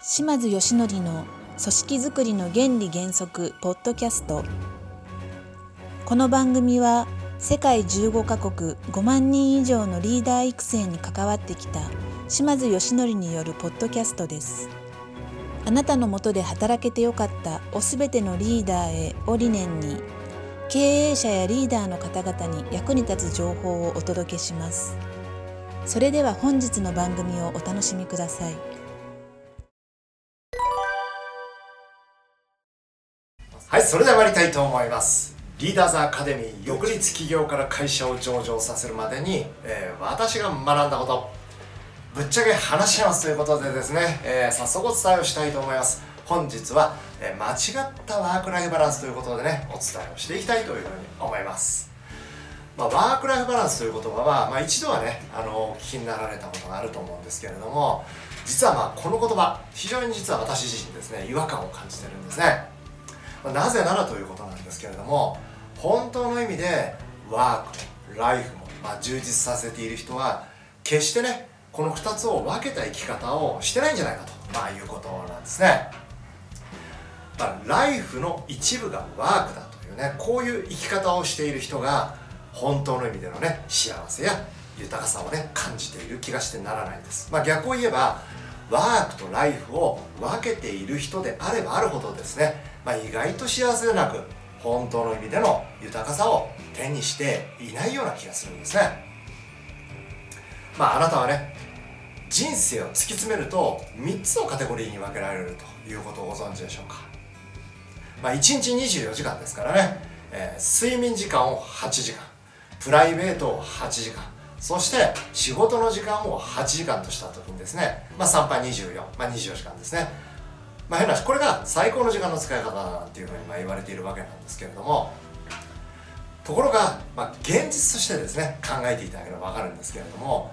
島津義則の組織づくりの原理原則ポッドキャスト。この番組は世界15カ国5万人以上のリーダー育成に関わってきた島津義則によるポッドキャストです。あなたのもとで働けてよかったおすべてのリーダーへを理念に経営者やリーダーの方々に役に立つ情報をお届けします。それでは本日の番組をお楽しみください。はいそれでは参りたいと思います。リーダーズアカデミー独立企業から会社を上場させるまでに、えー私が学んだこと。ぶっちゃけ話しますということでですね、えー早速お伝えをしたいと思います。本日は、えー間違ったワークライフバランスということでねお伝えをしていきたいというふうに思います。まあ、ワークライフバランスという言葉は、まあ、一度はねあのお聞きになられたことがあると思うんですけれども実はまあこの言葉非常に実は私自身ですね違和感を感じてるんですね。まなぜならということなんですけれども本当の意味でワークもライフも、まあ、充実させている人は決してねこの2つを分けた生き方をしてないんじゃないかと、まあ、いうことなんですね、まあ、ライフの一部がワークだというねこういう生き方をしている人が本当の意味でのね幸せや豊かさをね感じている気がしてならないんです、まあ、逆を言えばワークとライフを分けている人であればあるほどですね、まあ、意外と幸せでなく本当の意味での豊かさを手にしていないような気がするんですね。まああなたはね人生を突き詰めると3つのカテゴリーに分けられるということをご存知でしょうか。まあ1日24時間ですからね、えー睡眠時間を8時間プライベートを8時間そして仕事の時間を8時間とした時にですね、まあ、3杯24、まあ、24時間ですね。まあ変な話これが最高の時間の使い方だなっていうふうにまあ言われているわけなんですけれどもところが、まあ、現実としてですね考えていただければ分かるんですけれども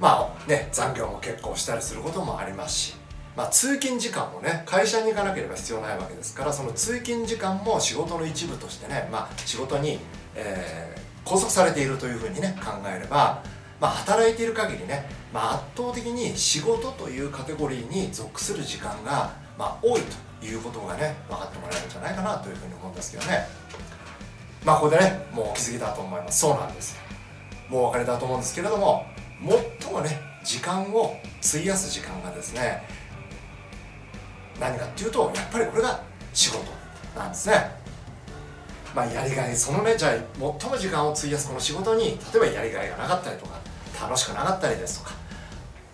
まあね残業も結構したりすることもありますし、まあ、通勤時間もね会社に行かなければ必要ないわけですからその通勤時間も仕事の一部としてね、まあ、仕事に、えー拘束されているというふうにね考えれば、まあ、働いている限りね、まあ、圧倒的に仕事というカテゴリーに属する時間が、まあ、多いということがね分かってもらえるんじゃないかなというふうに思うんですけどね。まあここでねもうお気づきだと思います。そうなんですもうお分かりだと思うんですけれども最もね時間を費やす時間がですね何かっていうとやっぱりこれが仕事なんですね。まあ、やりがいそのねじゃあ最も時間を費やすこの仕事に例えばやりがいがなかったりとか楽しくなかったりですとか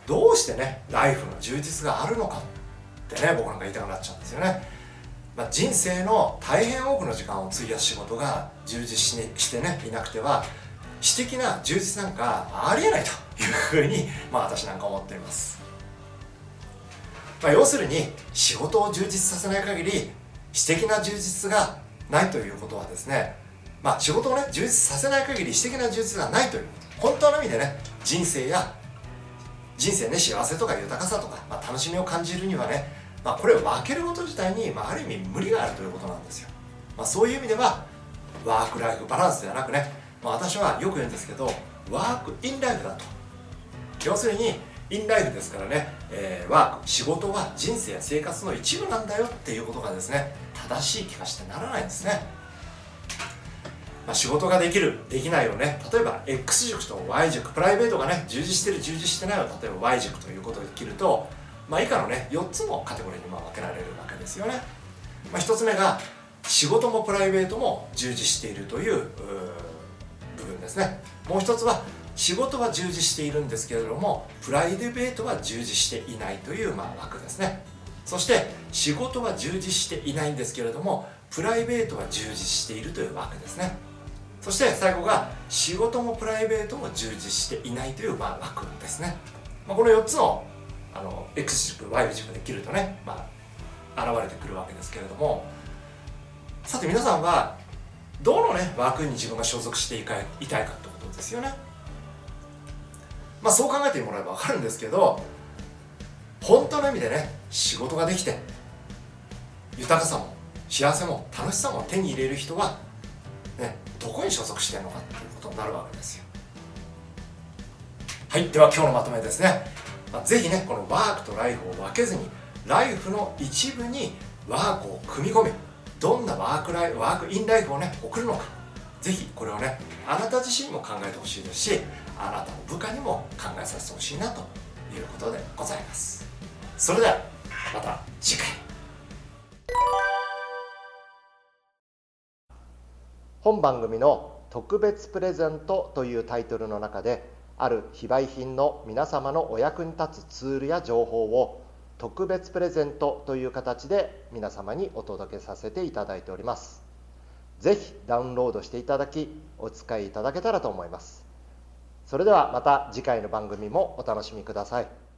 どうしてねライフの充実があるのかってね僕なんか言いたくなっちゃうんですよね、まあ、人生の大変多くの時間を費やす仕事が充実し,、ね、してねいなくては私的な充実なんかありえないというふうに、まあ、私なんか思っています、まあ、要するに仕事を充実させない限り私的な充実がないということはですねまあ仕事をね充実させない限り私的な充実がないという本当の意味でね人生や人生ね幸せとか豊かさとか、まあ、楽しみを感じるにはね、まあ、これを分けること自体に、まあ、ある意味無理があるということなんですよ、まあ、そういう意味ではワークライフバランスではなくね、まあ、私はよく言うんですけどワークインライフだと。要するにインライフですからね、えー、ワーク仕事は人生や生活の一部なんだよっていうことがですね正しい気がしてならないですね、まあ、仕事ができるできないをね例えば X 軸と Y 軸プライベートがね充実してる充実してないを例えば Y 軸ということで切ると、まあ、以下のね4つのカテゴリーにま分けられるわけですよね、まあ、1つ目が仕事もプライベートも充実しているというう部分ですね。もう一つは仕事は充実しているんですけれどもプライベートは充実していないというまあ枠ですね。そして仕事は充実していないんですけれどもプライベートは充実しているという枠ですね。そして最後が仕事もプライベートも充実していないというまあ枠ですね、まあ、この4つのあの X 軸 Y 軸で切るとね、まあ、現れてくるわけですけれども。さて皆さんはどのね枠に自分が所属していたいかってことですよね。まあそう考えてもらえば分かるんですけど本当の意味でね仕事ができて豊かさも幸せも楽しさも手に入れる人は、ね、どこに所属してるのかっていうことになるわけですよ。はいでは今日のまとめですね、まあ、ぜひねこのワークとライフを分けずにライフの一部にワークを組み込みどんなワークライワークインライフをね送るのかぜひこれをねあなた自身も考えてほしいですしあなたの部下にも考えさせてほしいなということでございます。それではまた次回。本番組の「特別プレゼント」というタイトルの中である非売品の皆様のお役に立つツールや情報を特別プレゼントという形で皆様にお届けさせていただいております。ぜひダウンロードしていただきお使いいただけたらと思います。それではまた次回の番組もお楽しみください。